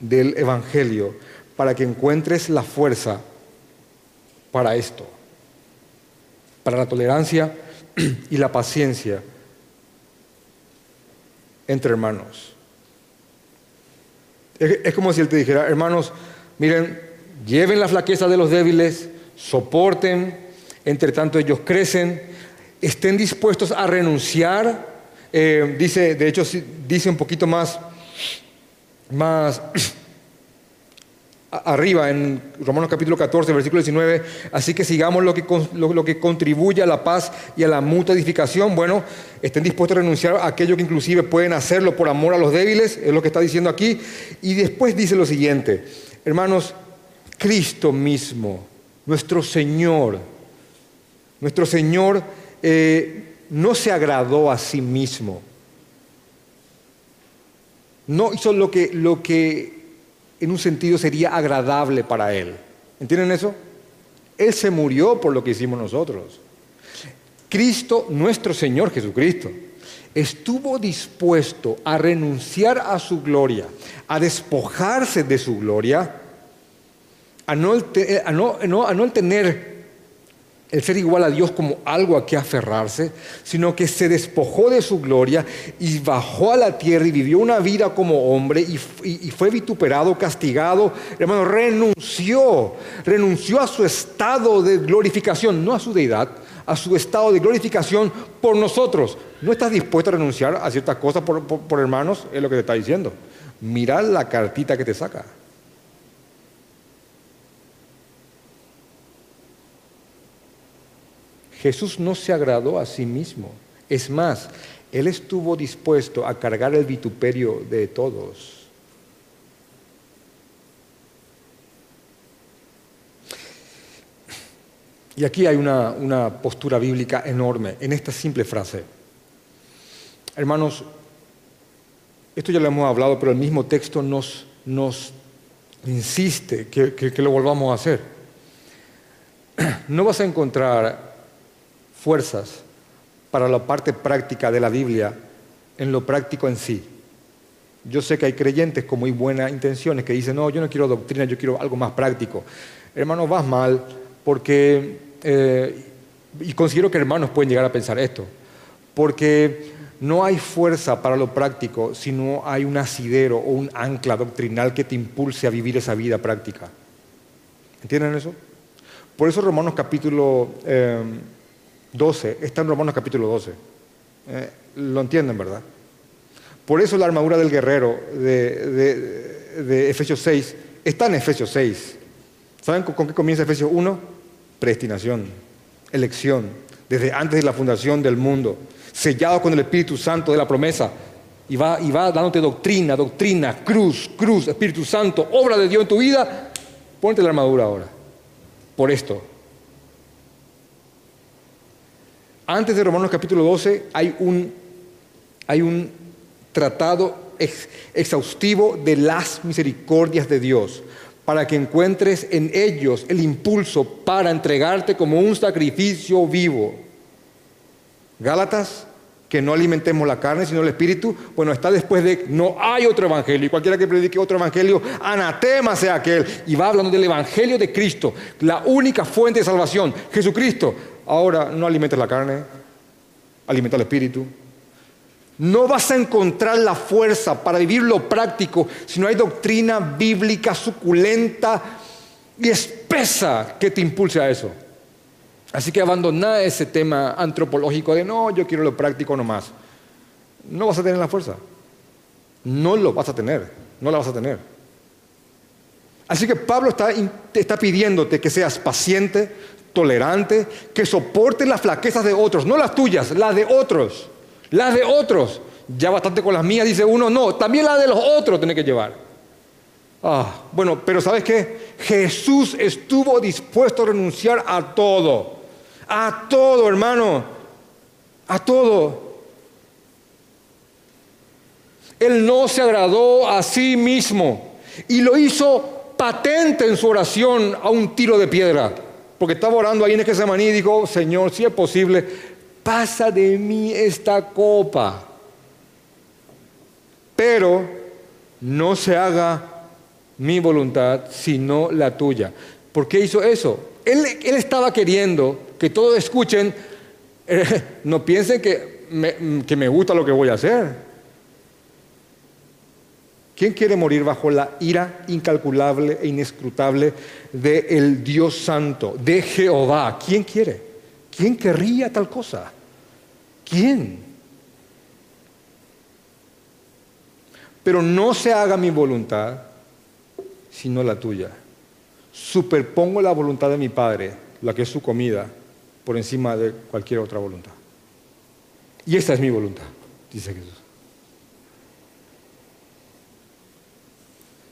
S1: del Evangelio para que encuentres la fuerza para esto, para la tolerancia y la paciencia entre hermanos. Es, como si él te dijera, hermanos, miren, lleven la flaqueza de los débiles, soporten, entre tanto ellos crecen, estén dispuestos a renunciar. Eh, dice, de hecho, dice un poquito más más arriba en Romanos capítulo 14, versículo 19, así que sigamos lo que, lo, que contribuye a la paz y a la mutua edificación, bueno, estén dispuestos a renunciar a aquello que inclusive pueden hacerlo por amor a los débiles, es lo que está diciendo aquí, y después dice lo siguiente, hermanos, Cristo mismo, nuestro Señor, nuestro Señor eh, no se agradó a sí mismo, no hizo lo que, lo que en un sentido sería agradable para Él. ¿Entienden eso? Él se murió por lo que hicimos nosotros. Cristo, nuestro Señor Jesucristo, estuvo dispuesto a renunciar a su gloria, a despojarse de su gloria, a no, a no, a no tener el ser igual a Dios como algo a que aferrarse, sino que se despojó de su gloria y bajó a la tierra y vivió una vida como hombre y, fue vituperado, castigado. Hermano, renunció, renunció a su estado de glorificación, no a su deidad, a su estado de glorificación por nosotros. ¿No estás dispuesto a renunciar a ciertas cosas por, por hermanos? Es lo que te está diciendo. Mira la cartita que te saca. Jesús no se agradó a sí mismo. Es más, Él estuvo dispuesto a cargar el vituperio de todos. Y aquí hay una, postura bíblica enorme en esta simple frase. Hermanos, esto ya lo hemos hablado, pero el mismo texto nos, insiste que, que lo volvamos a hacer. No vas a encontrar fuerzas para la parte práctica de la Biblia en lo práctico en sí. Yo sé que hay creyentes con muy buenas intenciones que dicen, no, yo no quiero doctrina, yo quiero algo más práctico. Hermano, vas mal porque, eh, y considero que hermanos pueden llegar a pensar esto, porque no hay fuerza para lo práctico si no hay un asidero o un ancla doctrinal que te impulse a vivir esa vida práctica. ¿Entienden eso? Por eso Romanos capítulo 12, eh, está en Romanos capítulo 12. Eh, lo entienden, ¿verdad? Por eso la armadura del guerrero de, Efesios 6 está en Efesios 6. ¿Saben con, qué comienza Efesios 1? Predestinación, elección, desde antes de la fundación del mundo, sellado con el Espíritu Santo de la promesa. Y va, y va dándote doctrina, doctrina, cruz, cruz, Espíritu Santo, obra de Dios en tu vida. Ponte la armadura ahora. Por esto. Antes de Romanos capítulo 12 hay un, hay un tratado exhaustivo de las misericordias de Dios, para que encuentres en ellos el impulso para entregarte como un sacrificio vivo. Gálatas, que no alimentemos la carne, sino el espíritu, bueno, está después de no hay otro evangelio, y cualquiera que predique otro evangelio, anatema sea aquel, y va hablando del evangelio de Cristo, la única fuente de salvación, Jesucristo. Ahora no alimentes la carne, alimenta el espíritu, no vas a encontrar la fuerza para vivir lo práctico si no hay doctrina bíblica suculenta y espesa que te impulse a eso. Así que abandona ese tema antropológico de no, yo quiero lo práctico nomás. No vas a tener la fuerza. No lo vas a tener. No la vas a tener. Así que Pablo está, está pidiéndote que seas paciente, tolerante, que soportes las flaquezas de otros, no las tuyas, las de otros. Las de otros, ya bastante con las mías, dice uno, no, también las de los otros tiene que llevar. Ah, bueno, pero ¿sabes qué? Jesús estuvo dispuesto a renunciar a todo. A todo, hermano. A todo. Él no se agradó a sí mismo y lo hizo patente en su oración a un tiro de piedra. Porque estaba orando ahí en ese maní y dijo, Señor, si es posible, pasa de mí esta copa, pero no se haga mi voluntad, sino la tuya. ¿Por qué hizo eso? Él, estaba queriendo que todos escuchen, no piensen que que me gusta lo que voy a hacer. ¿Quién quiere morir bajo la ira incalculable e inescrutable del Dios Santo, de Jehová? ¿Quién quiere? ¿Quién querría tal cosa? ¿Quién? Pero no se haga mi voluntad, sino la tuya. Superpongo la voluntad de mi Padre, la que es su comida, por encima de cualquier otra voluntad. Y esta es mi voluntad, dice Jesús.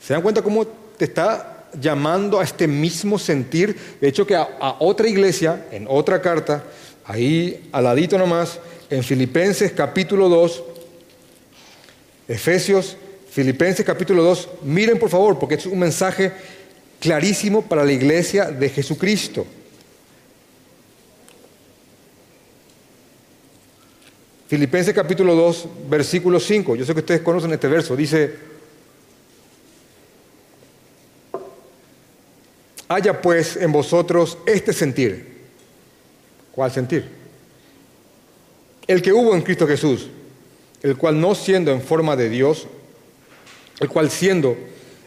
S1: ¿Se dan cuenta cómo te está llamando a este mismo sentir? De hecho, que a, otra iglesia, en otra carta, ahí al ladito nomás, en Filipenses capítulo 2, Efesios, Filipenses capítulo 2, miren por favor, porque es un mensaje clarísimo para la iglesia de Jesucristo. Filipenses capítulo 2, versículo 5. Yo sé que ustedes conocen este verso. Dice, haya pues en vosotros este sentir. ¿Cuál sentir? el que hubo en Cristo Jesús, el cual no siendo en forma de Dios, el cual siendo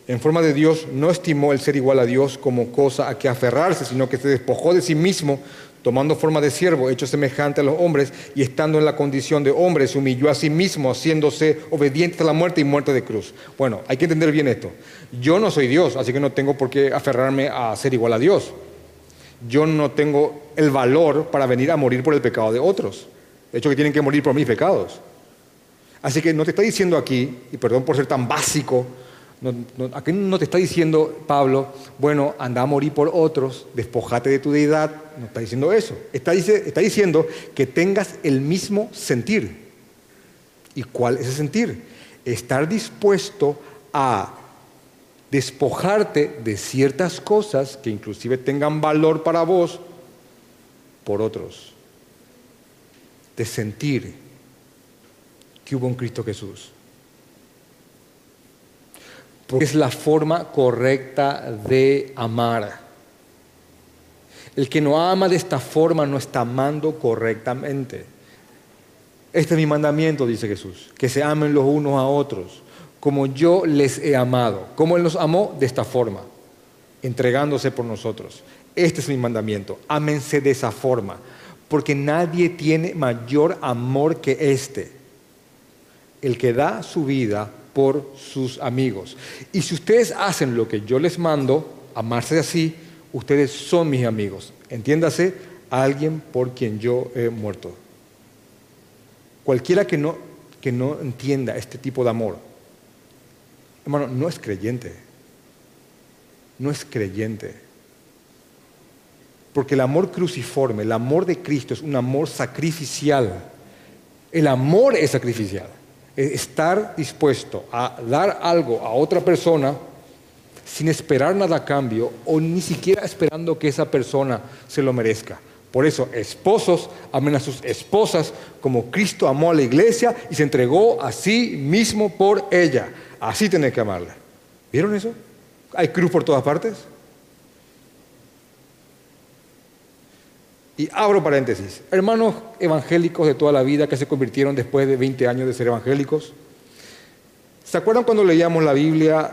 S1: en forma de Dios no estimó el ser igual a Dios como cosa a que aferrarse, sino que se despojó de sí mismo, tomando forma de siervo, hecho semejante a los hombres, y estando en la condición de hombre, se humilló a sí mismo, haciéndose obediente hasta la muerte y muerte de cruz. Bueno, hay que entender bien esto. Yo no soy Dios, así que no tengo por qué aferrarme a ser igual a Dios. Yo no tengo el valor para venir a morir por el pecado de otros. Hecho, que tienen que morir por mis pecados. Así que no te está diciendo aquí, y perdón por ser tan básico, aquí no te está diciendo Pablo, bueno, anda a morir por otros, despojate de tu deidad, no está diciendo eso. Está, está diciendo que tengas el mismo sentir. ¿Y cuál es ese sentir? Estar dispuesto a despojarte de ciertas cosas que inclusive tengan valor para vos por otros de sentir que hubo en Cristo Jesús. Porque es la forma correcta de amar. El que no ama de esta forma no está amando correctamente. Este es mi mandamiento, dice Jesús, que se amen los unos a otros, como yo les he amado. ¿Cómo Él nos amó? De esta forma, entregándose por nosotros. Este es mi mandamiento, ámense de esa forma, porque nadie tiene mayor amor que este, el que da su vida por sus amigos. Y si ustedes hacen lo que yo les mando, amarse así, ustedes son mis amigos. Entiéndase, alguien por quien yo he muerto. Cualquiera que no, que no entienda este tipo de amor, hermano, no es creyente. No es creyente. Porque el amor cruciforme, el amor de Cristo es un amor sacrificial. El amor es sacrificial estar dispuesto a dar algo a otra persona sin esperar nada a cambio o ni siquiera esperando que esa persona se lo merezca. Por eso, esposos amen a sus esposas como Cristo amó a la iglesia y se entregó a sí mismo por ella. Así tiene que amarla. ¿Vieron eso? Hay cruz por todas partes. Y abro paréntesis. Hermanos evangélicos de toda la vida que se convirtieron después de 20 años de ser evangélicos. ¿Se acuerdan cuando leíamos la Biblia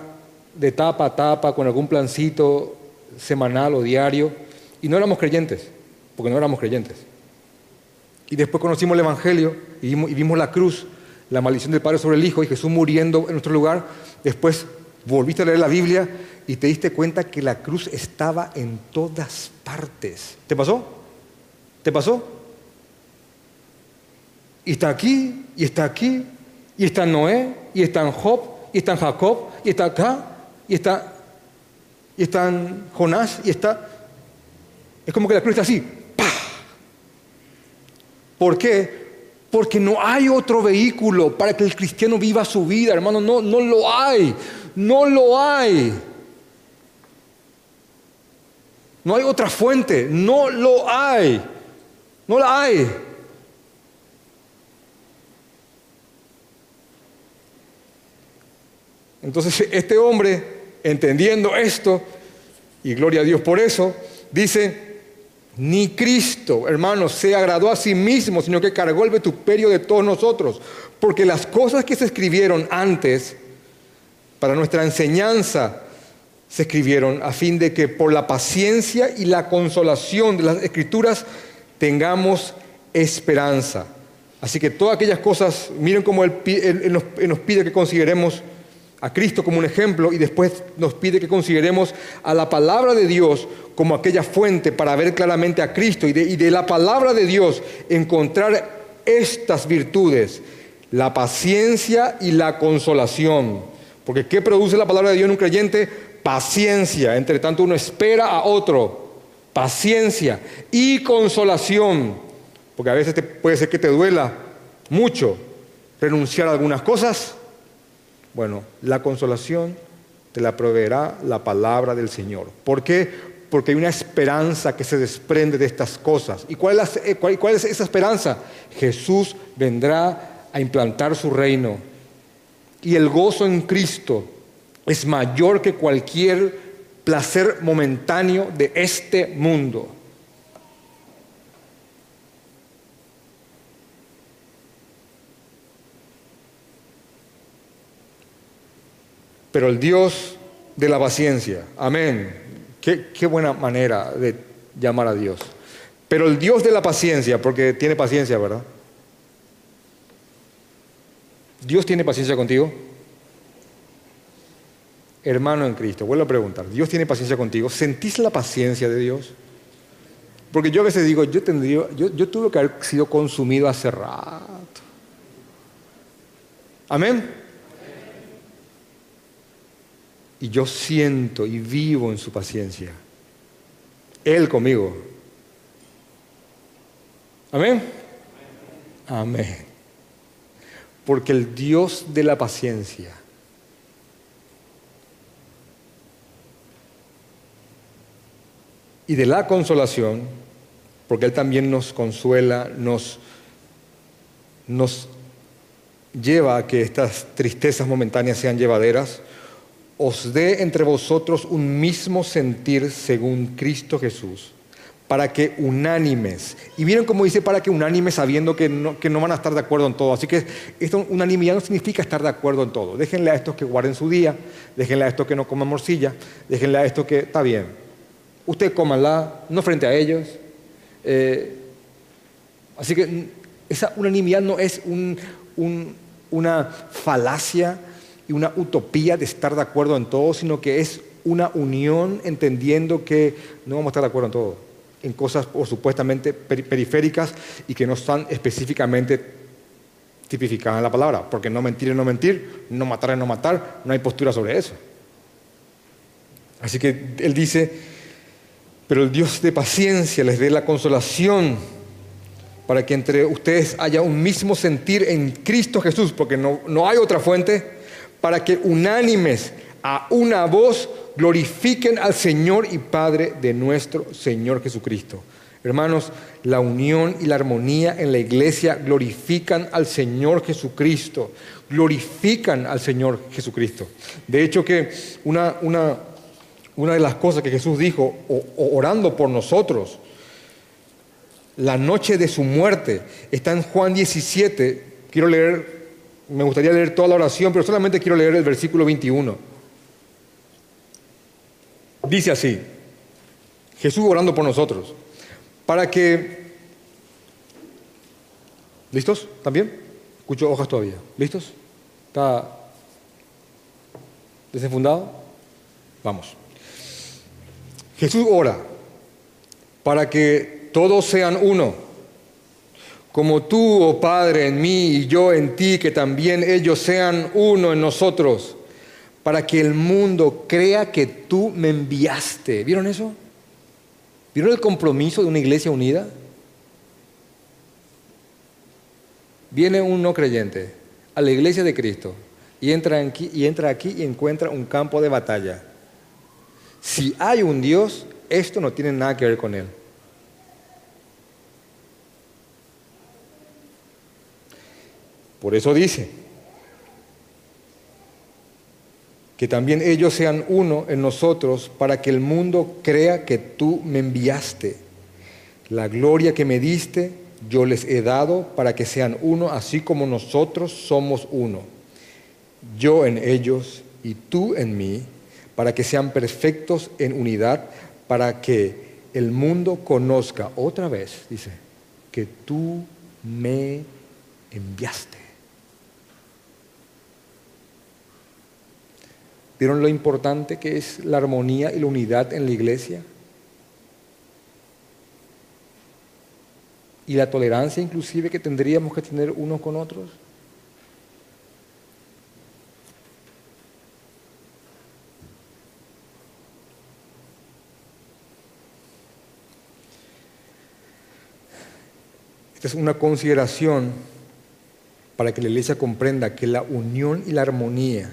S1: de tapa a tapa con algún plancito semanal o diario? Y no éramos creyentes, porque no éramos creyentes. Y después conocimos el Evangelio y vimos, y vimos la cruz, la maldición del Padre sobre el Hijo y Jesús muriendo en nuestro lugar. Después volviste a leer la Biblia y te diste cuenta que la cruz estaba en todas partes. ¿Te pasó? ¿Te pasó? Y está aquí, y está aquí, y está Noé, y está en Job, y está en Jacob, y está acá, y está, y está en Jonás, y está... Es como que la cruz está así. ¡Pah! ¿Por qué? Porque no hay otro vehículo para que el cristiano viva su vida, hermano. No, no lo hay. No lo hay. No hay otra fuente. No lo hay. No la hay. Entonces este hombre, entendiendo esto, y gloria a Dios por eso, dice, ni Cristo, hermanos, se agradó a sí mismo, sino que cargó el vetuperio de todos nosotros, porque las cosas que se escribieron antes, para nuestra enseñanza, se escribieron a fin de que por la paciencia y la consolación de las escrituras tengamos esperanza. Así que todas aquellas cosas, miren cómo él, nos, pide que consideremos a Cristo como un ejemplo y después nos pide que consideremos a la palabra de Dios como aquella fuente para ver claramente a Cristo y de, y de la palabra de Dios encontrar estas virtudes, la paciencia y la consolación. Porque ¿qué produce la palabra de Dios en un creyente? Paciencia. Entre tanto uno espera a otro paciencia y consolación, porque a veces puede ser que te duela mucho renunciar a algunas cosas. Bueno, la consolación te la proveerá la palabra del Señor. ¿Por qué? Porque hay una esperanza que se desprende de estas cosas. ¿Y cuál es, eh, cuál es esa esperanza? Jesús vendrá a implantar su reino. Y el gozo en Cristo es mayor que cualquier placer momentáneo de este mundo. Pero el Dios de la paciencia, amén. Qué, buena manera de llamar a Dios. Pero el Dios de la paciencia, porque tiene paciencia, ¿verdad? ¿Dios tiene paciencia contigo? Hermano en Cristo, vuelvo a preguntar, ¿Dios tiene paciencia contigo? ¿Sentís la paciencia de Dios? Porque yo a veces digo, yo, tendría, yo, yo tuve que haber sido consumido hace rato. Amén. Y yo siento y vivo en su paciencia. Él conmigo. Amén. Amén. Porque el Dios de la paciencia y de la consolación, porque Él también nos consuela, nos, nos, lleva a que estas tristezas momentáneas sean llevaderas, os dé entre vosotros un mismo sentir según Cristo Jesús, para que unánimes, y miren cómo dice para que unánimes sabiendo que no, que no van a estar de acuerdo en todo, así que esto, unanimidad no significa estar de acuerdo en todo, déjenle a estos que guarden su día, déjenle a estos que no coman morcilla, déjenle a estos que, está bien, usted cómanla, no frente a ellos, eh, así que esa unanimidad no es una falacia y una utopía de estar de acuerdo en todo, sino que es una unión entendiendo que no vamos a estar de acuerdo en todo, en cosas supuestamente periféricas y que no están específicamente tipificadas en la palabra, porque no mentir es no mentir, no matar es no matar, no hay postura sobre eso. Así que él dice, pero el Dios de paciencia les dé la consolación para que entre ustedes haya un mismo sentir en Cristo Jesús, porque no, no hay otra fuente, para que unánimes a una voz glorifiquen al Señor y Padre de nuestro Señor Jesucristo. Hermanos, la unión y la armonía en la iglesia glorifican al Señor Jesucristo, glorifican al Señor Jesucristo. De hecho que una, una, una de las cosas que Jesús dijo, orando por nosotros, la noche de su muerte. Está en Juan 17. Quiero leer, me gustaría leer toda la oración, pero solamente quiero leer el versículo 21. Dice así, Jesús orando por nosotros, para que... ¿Listos? ¿También? Escucho hojas todavía. ¿Listos? ¿Está desenfundado? Vamos. Jesús ora para que todos sean uno, como tú, oh Padre, en mí y yo en ti, que también ellos sean uno en nosotros, para que el mundo crea que tú me enviaste. ¿Vieron eso? ¿Vieron el compromiso de una iglesia unida? Viene un no creyente a la iglesia de Cristo y entra aquí y, entra aquí y encuentra un campo de batalla. Si hay un Dios, esto no tiene nada que ver con él. Por eso dice, que también ellos sean uno en nosotros para que el mundo crea que tú me enviaste. La gloria que me diste yo les he dado para que sean uno, así como nosotros somos uno. Yo en ellos y tú en mí, para que sean perfectos en unidad, para que el mundo conozca otra vez, dice, que tú me enviaste. ¿Vieron lo importante que es la armonía y la unidad en la iglesia? Y la tolerancia inclusive que tendríamos que tener unos con otros. Es una consideración para que la iglesia comprenda que la unión y la armonía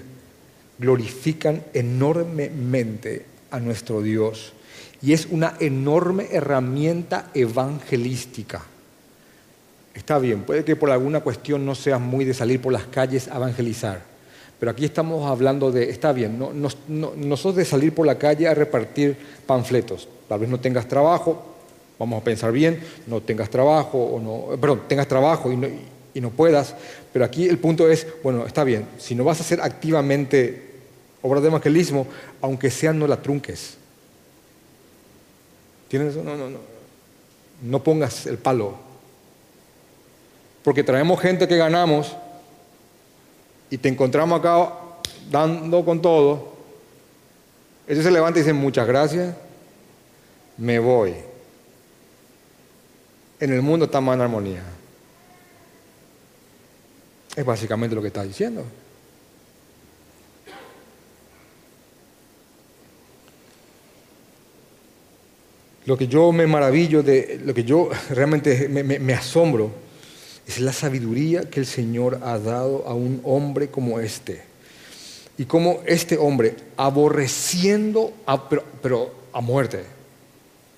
S1: glorifican enormemente a nuestro Dios y es una enorme herramienta evangelística. Está bien, puede que por alguna cuestión no seas muy de salir por las calles a evangelizar, pero aquí estamos hablando de, está bien, no, no, sos de salir por la calle a repartir panfletos, tal vez no tengas trabajo, vamos a pensar bien, no tengas trabajo, o no, perdón, tengas trabajo y no, y no puedas, pero aquí el punto es, bueno, está bien, si no vas a hacer activamente obras de evangelismo, aunque sean no la trunques. ¿Tienes No, no, no. No pongas el palo. Porque traemos gente que ganamos y te encontramos acá dando con todo. Ellos se levanta y dicen muchas gracias, me voy. En el mundo está más en armonía. Es básicamente lo que está diciendo. Lo que yo me maravillo de, lo que yo realmente me, asombro, es la sabiduría que el Señor ha dado a un hombre como este. Y como este hombre, aborreciendo, a, pero, a muerte.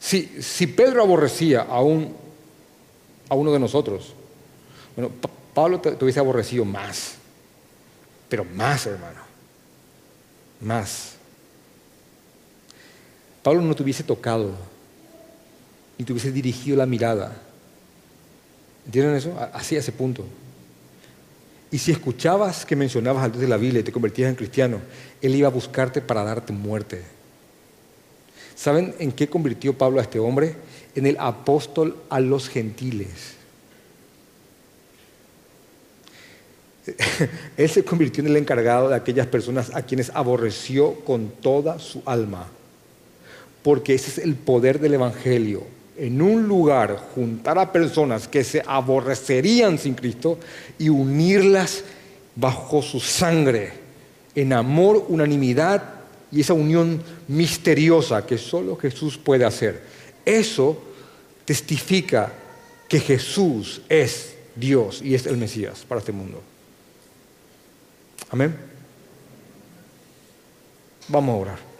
S1: Si, si Pedro aborrecía a, un, a uno de nosotros, bueno, Pablo te, hubiese aborrecido más, pero más, hermano, más. Pablo no te hubiese tocado, ni te hubiese dirigido la mirada. ¿Entienden eso? Así a ese punto. Y si escuchabas que mencionabas al Dios de la Biblia y te convertías en cristiano, Él iba a buscarte para darte muerte. ¿Saben en qué convirtió Pablo a este hombre? En el apóstol a los gentiles. Él se convirtió en el encargado de aquellas personas a quienes aborreció con toda su alma. Porque ese es el poder del Evangelio en un lugar juntar a personas que se aborrecerían sin Cristo y unirlas bajo su sangre, en amor, unanimidad y esa unión misteriosa que solo Jesús puede hacer. Eso testifica que Jesús es Dios y es el Mesías para este mundo. Amén. Vamos a orar.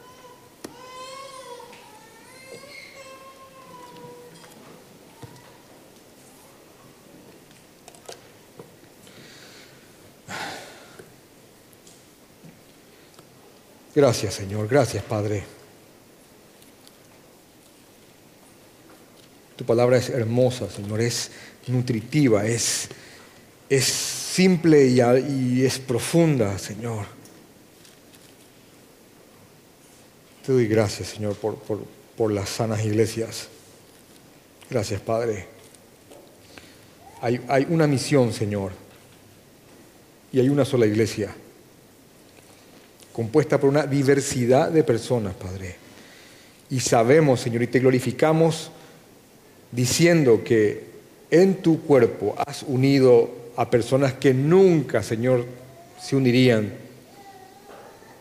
S1: Gracias, Señor. Gracias, Padre. Tu palabra es hermosa, Señor. Es nutritiva, es, es simple y, es profunda, Señor. Te doy gracias, Señor, por, por las sanas iglesias. Gracias, Padre. Hay, hay una misión, Señor, y hay una sola iglesia compuesta por una diversidad de personas, Padre. Y sabemos, Señor, y te glorificamos diciendo que en tu cuerpo has unido a personas que nunca, Señor, se unirían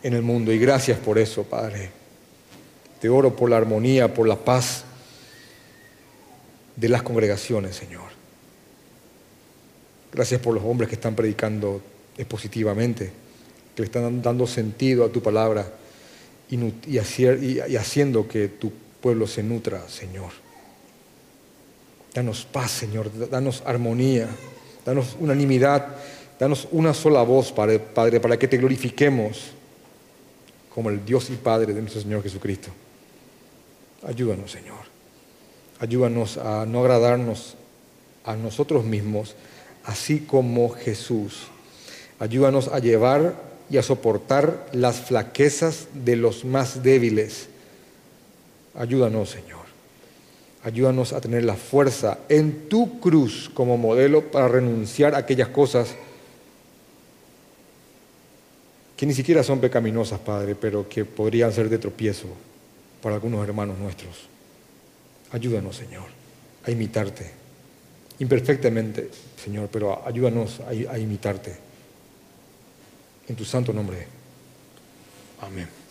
S1: en el mundo. Y gracias por eso, Padre. Te oro por la armonía, por la paz de las congregaciones, Señor. Gracias por los hombres que están predicando expositivamente que le están dando sentido a tu palabra y, haciendo que tu pueblo se nutra, Señor. Danos paz, Señor, danos armonía, danos unanimidad, danos una sola voz, Padre, para que te glorifiquemos como el Dios y Padre de nuestro Señor Jesucristo. Ayúdanos, Señor. Ayúdanos a no agradarnos a nosotros mismos, así como Jesús. Ayúdanos a llevar y a soportar las flaquezas de los más débiles. Ayúdanos, Señor. Ayúdanos a tener la fuerza en tu cruz como modelo para renunciar a aquellas cosas que ni siquiera son pecaminosas, Padre, pero que podrían ser de tropiezo para algunos hermanos nuestros. Ayúdanos, Señor, a imitarte. Imperfectamente, Señor, pero ayúdanos a, imitarte. En tu santo nombre. Amén.